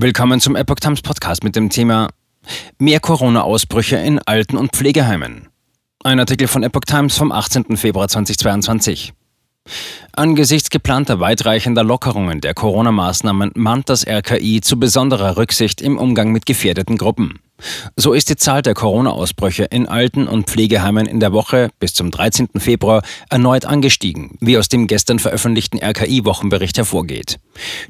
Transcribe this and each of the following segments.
Willkommen zum Epoch Times Podcast mit dem Thema Mehr Corona-Ausbrüche in Alten- und Pflegeheimen. Ein Artikel von Epoch Times vom 18. Februar 2022. Angesichts geplanter weitreichender Lockerungen der Corona-Maßnahmen mahnt das RKI zu besonderer Rücksicht im Umgang mit gefährdeten Gruppen. So ist die Zahl der Corona-Ausbrüche in Alten- und Pflegeheimen in der Woche bis zum 13. Februar erneut angestiegen, wie aus dem gestern veröffentlichten RKI-Wochenbericht hervorgeht.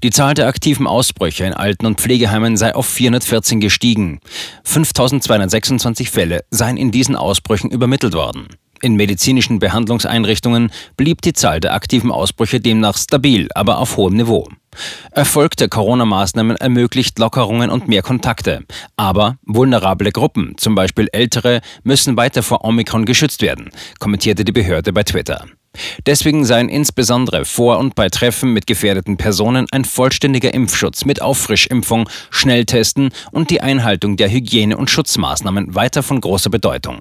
Die Zahl der aktiven Ausbrüche in Alten- und Pflegeheimen sei auf 414 gestiegen. 5226 Fälle seien in diesen Ausbrüchen übermittelt worden. In medizinischen Behandlungseinrichtungen blieb die Zahl der aktiven Ausbrüche demnach stabil, aber auf hohem Niveau. Erfolg der Corona-Maßnahmen ermöglicht Lockerungen und mehr Kontakte. Aber vulnerable Gruppen, zum Beispiel Ältere, müssen weiter vor Omikron geschützt werden, kommentierte die Behörde bei Twitter. Deswegen seien insbesondere vor und bei Treffen mit gefährdeten Personen ein vollständiger Impfschutz mit Auffrischimpfung, Schnelltesten und die Einhaltung der Hygiene- und Schutzmaßnahmen weiter von großer Bedeutung.